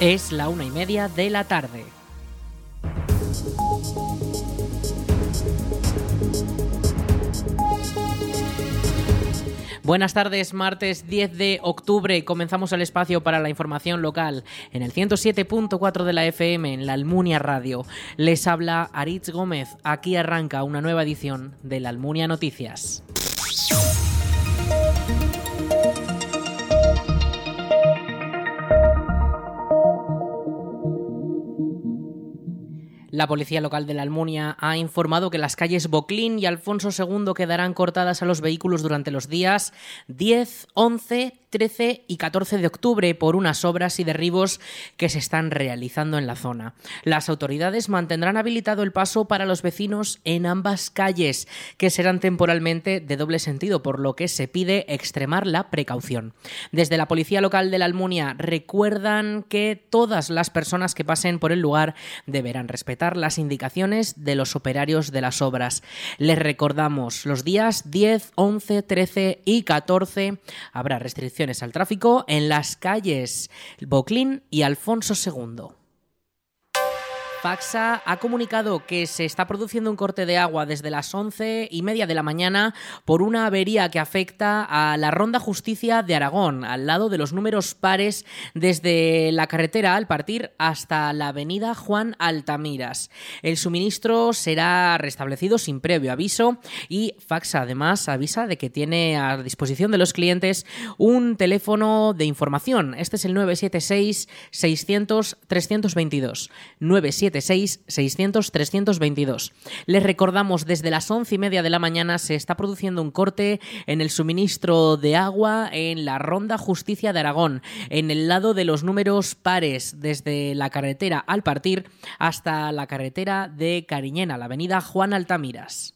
Es la una y media de la tarde. Buenas tardes, martes 10 de octubre. Comenzamos el espacio para la información local en el 107.4 de la FM en la Almunia Radio. Les habla Aritz Gómez. Aquí arranca una nueva edición de la Almunia Noticias. La policía local de la Almunia ha informado que las calles Boclín y Alfonso II quedarán cortadas a los vehículos durante los días 10, 11, 13 y 14 de octubre por unas obras y derribos que se están realizando en la zona. Las autoridades mantendrán habilitado el paso para los vecinos en ambas calles, que serán temporalmente de doble sentido, por lo que se pide extremar la precaución. Desde la Policía Local de la Almunia recuerdan que todas las personas que pasen por el lugar deberán respetar las indicaciones de los operarios de las obras. Les recordamos, los días 10, 11, 13 y 14 habrá restricciones al tráfico en las calles Boclín y Alfonso II. Faxa ha comunicado que se está produciendo un corte de agua desde las once y media de la mañana por una avería que afecta a la Ronda Justicia de Aragón, al lado de los números pares desde la carretera al partir hasta la avenida Juan Altamiras. El suministro será restablecido sin previo aviso y Faxa además avisa de que tiene a disposición de los clientes un teléfono de información. Este es el 976 600 322. 976 600-322. Les recordamos, desde las once y media de la mañana se está produciendo un corte en el suministro de agua en la Ronda Justicia de Aragón, en el lado de los números pares, desde la carretera al partir hasta la carretera de Cariñena, la avenida Juan Altamiras.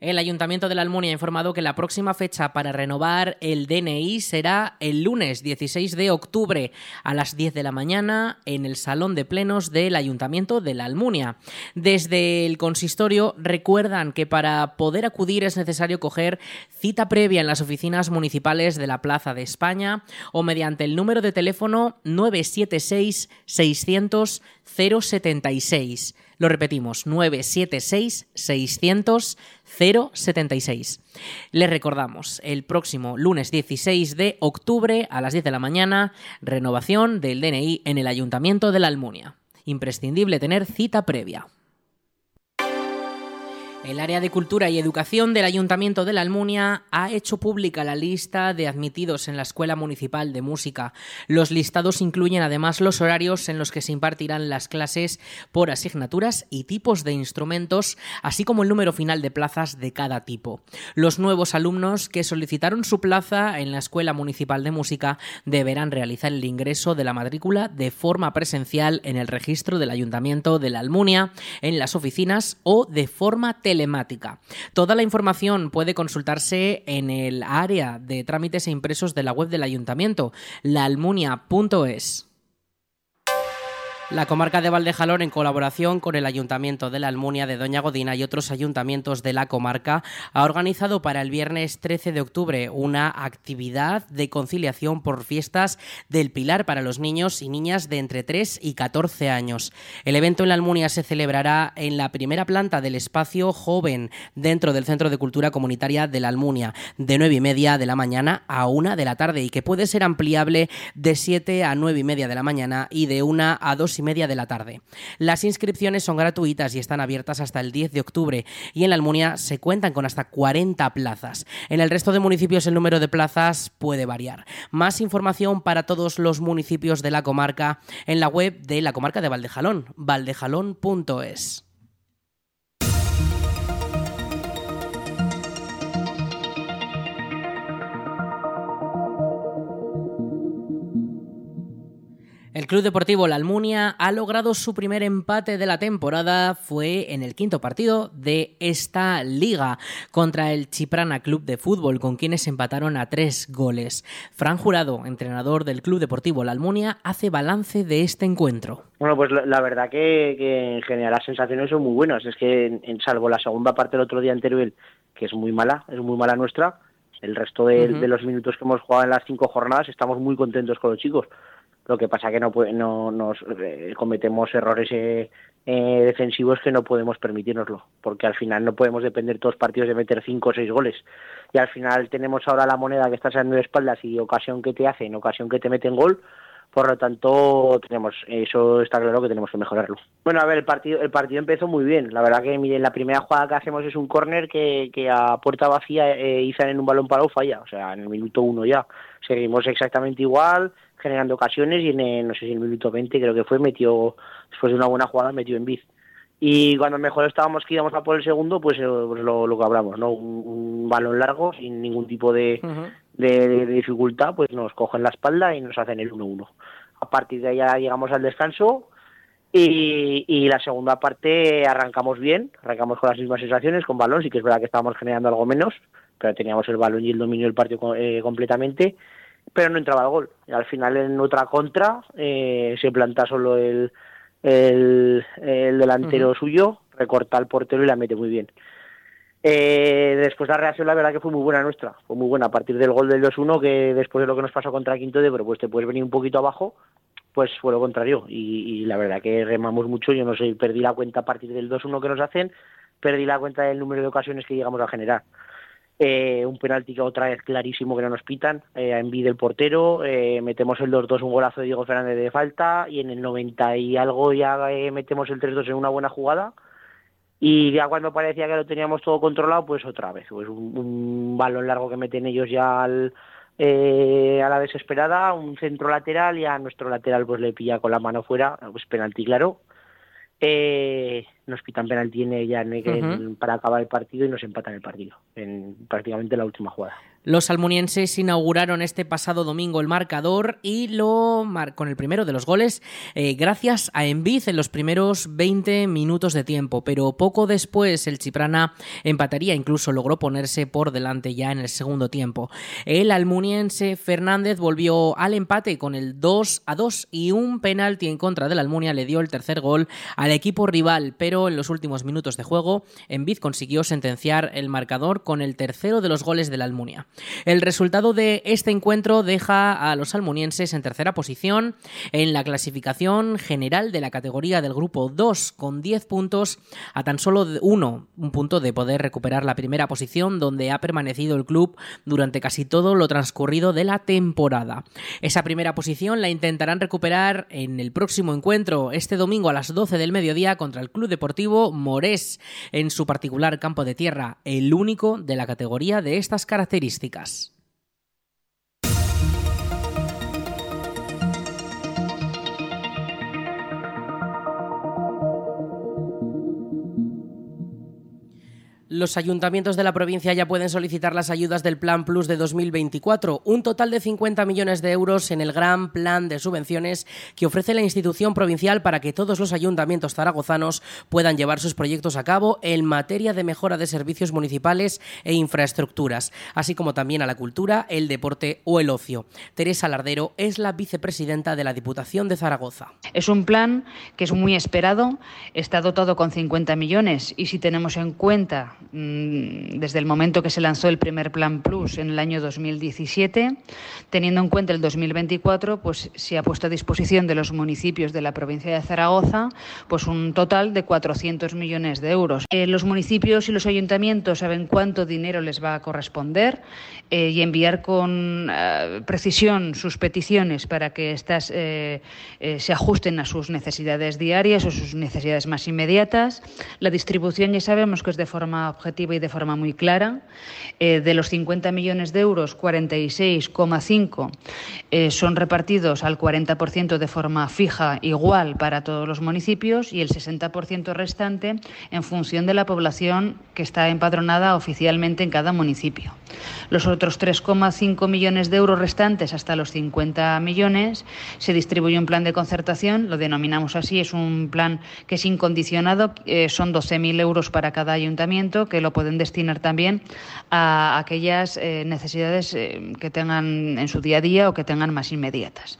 El Ayuntamiento de la Almunia ha informado que la próxima fecha para renovar el DNI será el lunes 16 de octubre a las 10 de la mañana en el Salón de Plenos del Ayuntamiento de la Almunia. Desde el consistorio recuerdan que para poder acudir es necesario coger cita previa en las oficinas municipales de la Plaza de España o mediante el número de teléfono 976 600 076. Lo repetimos, 976 600 076. Les recordamos, el próximo lunes 16 de octubre a las 10 de la mañana, renovación del DNI en el Ayuntamiento de la Almunia. Imprescindible tener cita previa. El área de cultura y educación del Ayuntamiento de la Almunia ha hecho pública la lista de admitidos en la Escuela Municipal de Música. Los listados incluyen además los horarios en los que se impartirán las clases por asignaturas y tipos de instrumentos, así como el número final de plazas de cada tipo. Los nuevos alumnos que solicitaron su plaza en la Escuela Municipal de Música deberán realizar el ingreso de la matrícula de forma presencial en el registro del Ayuntamiento de la Almunia, en las oficinas o de forma telemática Toda la información puede consultarse en el área de trámites e impresos de la web del ayuntamiento, laalmunia.es. La comarca de Valdejalón, en colaboración con el Ayuntamiento de la Almunia de Doña Godina y otros ayuntamientos de la comarca, ha organizado para el viernes 13 de octubre una actividad de conciliación por fiestas del Pilar para los niños y niñas de entre 3 y 14 años. El evento en la Almunia se celebrará en la primera planta del espacio joven dentro del Centro de Cultura Comunitaria de la Almunia, de 9 y media de la mañana a 1 de la tarde y que puede ser ampliable de 7 a 9 y media de la mañana y de 1 a 2 y media de la tarde. Las inscripciones son gratuitas y están abiertas hasta el 10 de octubre y en la Almunia se cuentan con hasta 40 plazas. En el resto de municipios el número de plazas puede variar. Más información para todos los municipios de la comarca en la web de la comarca de Valdejalón, valdejalón.es. El Club Deportivo La Almunia ha logrado su primer empate de la temporada. Fue en el quinto partido de esta liga contra el Chiprana Club de Fútbol, con quienes empataron a tres goles. Fran Jurado, entrenador del Club Deportivo La Almunia, hace balance de este encuentro. Bueno, pues la, verdad que, en general las sensaciones son muy buenas. Es que, en, salvo la segunda parte del otro día anterior, que es muy mala, es muy mala nuestra, el resto de, de los minutos que hemos jugado en las cinco jornadas estamos muy contentos con los chicos lo que pasa que no, no nos eh, cometemos errores eh, eh, defensivos que no podemos permitirnoslo, porque al final no podemos depender todos los partidos de meter cinco o seis goles. Y al final tenemos ahora la moneda que está saliendo de espaldas y ocasión que te hacen, ocasión que te meten gol, por lo tanto tenemos eso está claro que tenemos que mejorarlo. Bueno a ver el partido el partido empezó muy bien. La verdad que la primera jugada que hacemos es un córner que, que a puerta vacía eh, Izan en un balón parado falla o sea en el minuto uno ya. Seguimos exactamente igual generando ocasiones y en, no sé si en el minuto 20 creo que fue, metió, después de una buena jugada, metió en biz. Y cuando mejor estábamos que íbamos a por el segundo, pues, eh, pues lo, lo, que hablamos, ¿no? Un, balón largo, sin ningún tipo de, de, dificultad, pues nos cogen la espalda y nos hacen el 1-1. A partir de ahí ya llegamos al descanso y, y, la segunda parte arrancamos bien, arrancamos con las mismas sensaciones, con balón, sí que es verdad que estábamos generando algo menos, pero teníamos el balón y el dominio del partido eh, completamente pero no entraba el gol. Y al final en otra contra eh, se planta solo el, el, delantero suyo, recorta al portero y la mete muy bien. Eh, después la reacción la verdad que fue muy buena nuestra, fue muy buena a partir del gol del 2-1 que después de lo que nos pasó contra Quinto de, pero pues te puedes venir un poquito abajo, pues fue lo contrario y, y la verdad que remamos mucho, yo no sé, perdí la cuenta a partir del 2-1 que nos hacen, perdí la cuenta del número de ocasiones que llegamos a generar. Eh, un penalti que otra vez clarísimo que no nos pitan, eh, a envidia el portero, eh, metemos el 2-2, un golazo de Diego Fernández de falta, y en el 90 y algo ya eh, metemos el 3-2 en una buena jugada, y ya cuando parecía que lo teníamos todo controlado, pues otra vez, pues un, balón largo que meten ellos ya al, a la desesperada, un centro lateral y a nuestro lateral pues le pilla con la mano fuera, pues penalti claro, eh, nos pitan penalti en ella para acabar el partido y nos empatan el partido en prácticamente la última jugada. Los almunienses inauguraron este pasado domingo el marcador y lo con el primero de los goles eh, gracias a Enviz en los primeros 20 minutos de tiempo, pero poco después el Chiprana empataría, incluso logró ponerse por delante ya en el segundo tiempo. El almuniense Fernández volvió al empate con el 2 a 2 y un penalti en contra del Almunia le dio el tercer gol al equipo rival, pero en los últimos minutos de juego Enviz consiguió sentenciar el marcador con el tercero de los goles del Almunia. El resultado de este encuentro deja a los almunienses en tercera posición en la clasificación general de la categoría del grupo 2 con 10 puntos a tan solo uno, un punto de poder recuperar la primera posición donde ha permanecido el club durante casi todo lo transcurrido de la temporada. Esa primera posición la intentarán recuperar en el próximo encuentro este domingo a las 12 del mediodía contra el Club Deportivo Morés en su particular campo de tierra, el único de la categoría de estas características. Podcast. Los ayuntamientos de la provincia ya pueden solicitar las ayudas del Plan Plus de 2024, un total de 50 millones de euros en el gran plan de subvenciones que ofrece la institución provincial para que todos los ayuntamientos zaragozanos puedan llevar sus proyectos a cabo en materia de mejora de servicios municipales e infraestructuras, así como también a la cultura, el deporte o el ocio. Teresa Lardero es la vicepresidenta de la Diputación de Zaragoza. Es un plan que es muy esperado, está dotado con 50 millones y si tenemos en cuenta desde el momento que se lanzó el primer Plan Plus en el año 2017. Teniendo en cuenta el 2024, pues se ha puesto a disposición de los municipios de la provincia de Zaragoza pues un total de 400 millones de euros. Eh, los municipios y los ayuntamientos saben cuánto dinero les va a corresponder eh, y enviar con eh, precisión sus peticiones para que éstas se ajusten a sus necesidades diarias o sus necesidades más inmediatas. La distribución ya sabemos que es de forma objetiva y de forma muy clara. Eh, de los 50 millones de euros, 46,5 eh, son repartidos al 40% de forma fija igual para todos los municipios y el 60% restante en función de la población que está empadronada oficialmente en cada municipio. Los otros 3,5 millones de euros restantes hasta los 50 millones se distribuye un plan de concertación, lo denominamos así, es un plan que es incondicionado, eh, son 12.000 euros para cada ayuntamiento que lo pueden destinar también a aquellas eh, necesidades eh, que tengan en su día a día o que tengan más inmediatas.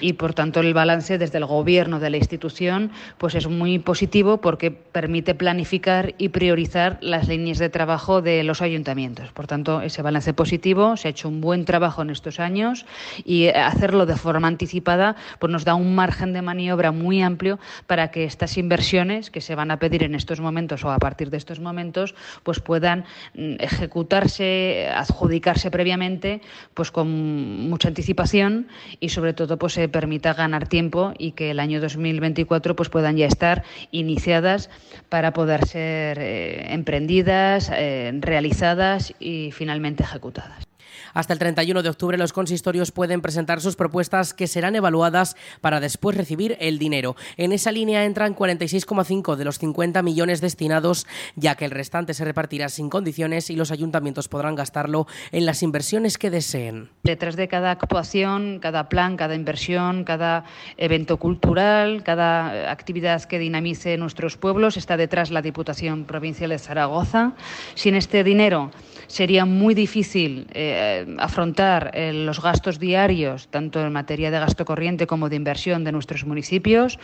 Y por tanto el balance desde el gobierno de la institución pues es muy positivo porque permite planificar y priorizar las líneas de trabajo de los ayuntamientos. Por tanto, ese balance positivo, se ha hecho un buen trabajo en estos años y eh, hacerlo de forma anticipada pues nos da un margen de maniobra muy amplio para que estas inversiones que se van a pedir en estos momentos o a partir de estos momentos pues puedan mm, ejecutarse, adjudicarse previamente pues con mucha anticipación y sobre todo pues se permita ganar tiempo y que el año 2024 pues puedan ya estar iniciadas para poder ser eh, emprendidas, eh, realizadas y finalmente ejecutadas ejecutadas. Hasta el 31 de octubre los consistorios pueden presentar sus propuestas que serán evaluadas para después recibir el dinero. En esa línea entran 46,5 de los 50 millones destinados, ya que el restante se repartirá sin condiciones y los ayuntamientos podrán gastarlo en las inversiones que deseen. Detrás de cada actuación, cada plan, cada inversión, cada evento cultural, cada actividad que dinamice nuestros pueblos, está detrás la Diputación Provincial de Zaragoza. Sin este dinero sería muy difícil eh, afrontar eh, los gastos diarios, tanto en materia de gasto corriente como de inversión de nuestros municipios.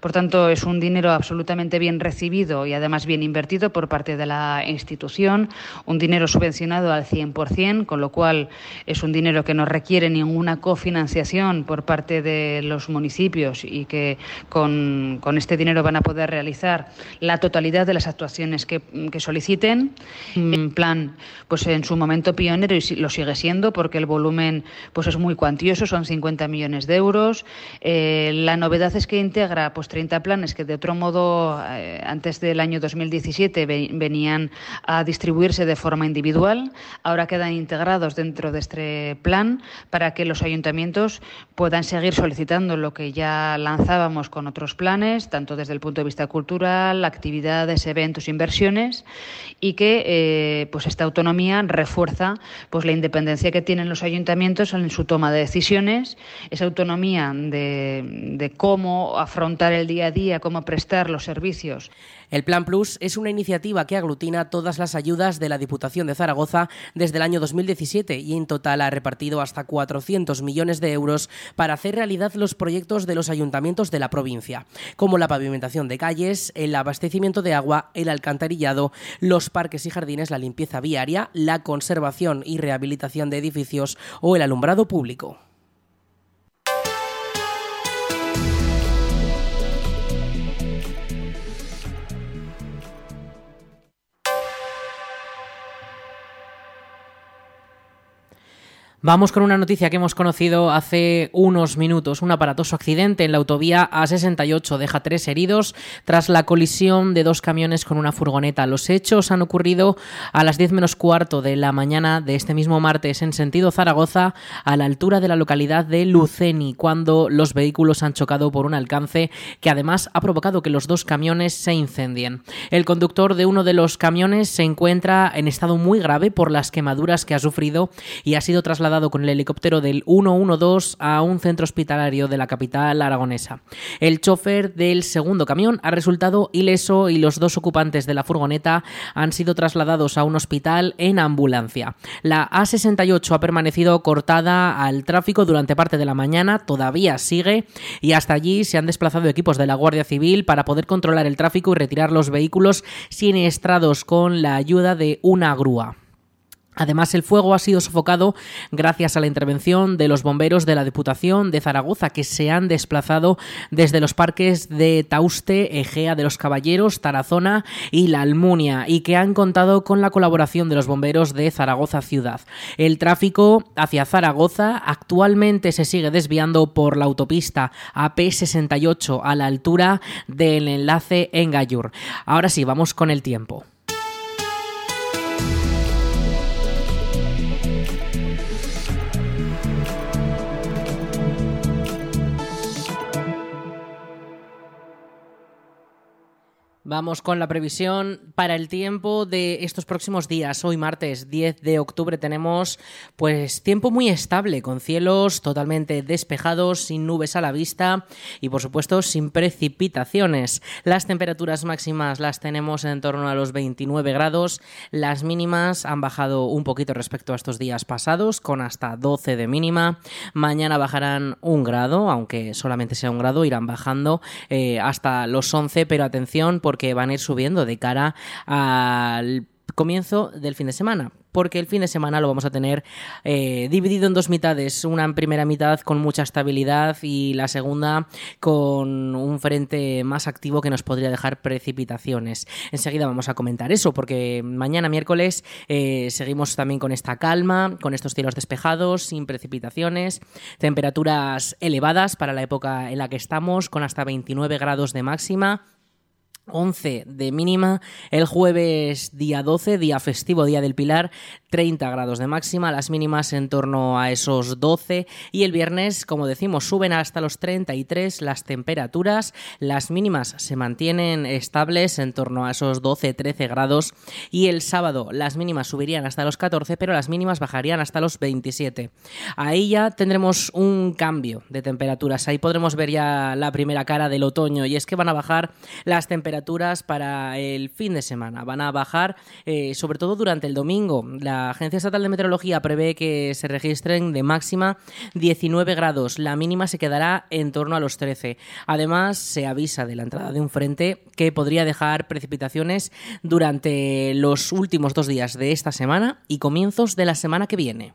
Por tanto, es un dinero absolutamente bien recibido y además bien invertido por parte de la institución, un dinero subvencionado al 100%, con lo cual es un dinero que no requiere ninguna cofinanciación por parte de los municipios y que con, este dinero van a poder realizar la totalidad de las actuaciones que, que soliciten. En plan pues en su momento pionero y lo sigue siendo porque el volumen pues es muy cuantioso, son 50 millones de euros. Eh, la novedad es que integra pues 30 planes que de otro modo eh, antes del año 2017 venían a distribuirse de forma individual, ahora quedan integrados dentro de este plan para que los ayuntamientos puedan seguir solicitando lo que ya lanzábamos con otros planes, tanto desde el punto de vista cultural, actividades, eventos, inversiones y que eh, pues esta autonomía refuerza pues la independencia que tienen los ayuntamientos en su toma de decisiones, esa autonomía de, de cómo afrontar el día a día, cómo prestar los servicios el Plan Plus es una iniciativa que aglutina todas las ayudas de la Diputación de Zaragoza desde el año 2017 y en total ha repartido hasta 400 millones de euros para hacer realidad los proyectos de los ayuntamientos de la provincia, como la pavimentación de calles, el abastecimiento de agua, el alcantarillado, los parques y jardines, la limpieza viaria, la conservación y rehabilitación de edificios o el alumbrado público. Vamos con una noticia que hemos conocido hace unos minutos. Un aparatoso accidente en la autovía A68 deja tres heridos tras la colisión de dos camiones con una furgoneta. Los hechos han ocurrido a las 10 menos cuarto de la mañana de este mismo martes en sentido Zaragoza, a la altura de la localidad de Luceni, cuando los vehículos han chocado por un alcance que además ha provocado que los dos camiones se incendien. El conductor de uno de los camiones se encuentra en estado muy grave por las quemaduras que ha sufrido y ha sido trasladado dado con el helicóptero del 112 a un centro hospitalario de la capital aragonesa. El chofer del segundo camión ha resultado ileso y los dos ocupantes de la furgoneta han sido trasladados a un hospital en ambulancia. La A68 ha permanecido cortada al tráfico durante parte de la mañana, todavía sigue y hasta allí se han desplazado equipos de la Guardia Civil para poder controlar el tráfico y retirar los vehículos siniestrados con la ayuda de una grúa. Además, el fuego ha sido sofocado gracias a la intervención de los bomberos de la Diputación de Zaragoza, que se han desplazado desde los parques de Tauste, Egea de los Caballeros, Tarazona y La Almunia, y que han contado con la colaboración de los bomberos de Zaragoza Ciudad. El tráfico hacia Zaragoza actualmente se sigue desviando por la autopista AP68 a la altura del enlace en Gallur. Ahora sí, vamos con el tiempo. Vamos con la previsión para el tiempo de estos próximos días. Hoy martes 10 de octubre tenemos pues tiempo muy estable con cielos totalmente despejados, sin nubes a la vista y por supuesto sin precipitaciones. Las temperaturas máximas las tenemos en torno a los 29 grados, las mínimas han bajado un poquito respecto a estos días pasados con hasta 12 de mínima. Mañana bajarán un grado, aunque solamente sea un grado, irán bajando eh, hasta los 11, pero atención porque que van a ir subiendo de cara al comienzo del fin de semana, porque el fin de semana lo vamos a tener eh, dividido en dos mitades, una primera mitad con mucha estabilidad y la segunda con un frente más activo que nos podría dejar precipitaciones. Enseguida vamos a comentar eso, porque mañana miércoles eh, seguimos también con esta calma, con estos cielos despejados, sin precipitaciones, temperaturas elevadas para la época en la que estamos, con hasta 29 grados de máxima 11 de mínima, el jueves día 12, día festivo, día del Pilar, 30 grados de máxima, las mínimas en torno a esos 12 y el viernes, como decimos, suben hasta los 33 las temperaturas, las mínimas se mantienen estables en torno a esos 12-13 grados y el sábado las mínimas subirían hasta los 14, pero las mínimas bajarían hasta los 27. Ahí ya tendremos un cambio de temperaturas, ahí podremos ver ya la primera cara del otoño y es que van a bajar las para el fin de semana. Van a bajar, eh, sobre todo durante el domingo. La Agencia Estatal de Meteorología prevé que se registren de máxima 19 grados. La mínima se quedará en torno a los 13. Además, se avisa de la entrada de un frente que podría dejar precipitaciones durante los últimos dos días de esta semana y comienzos de la semana que viene.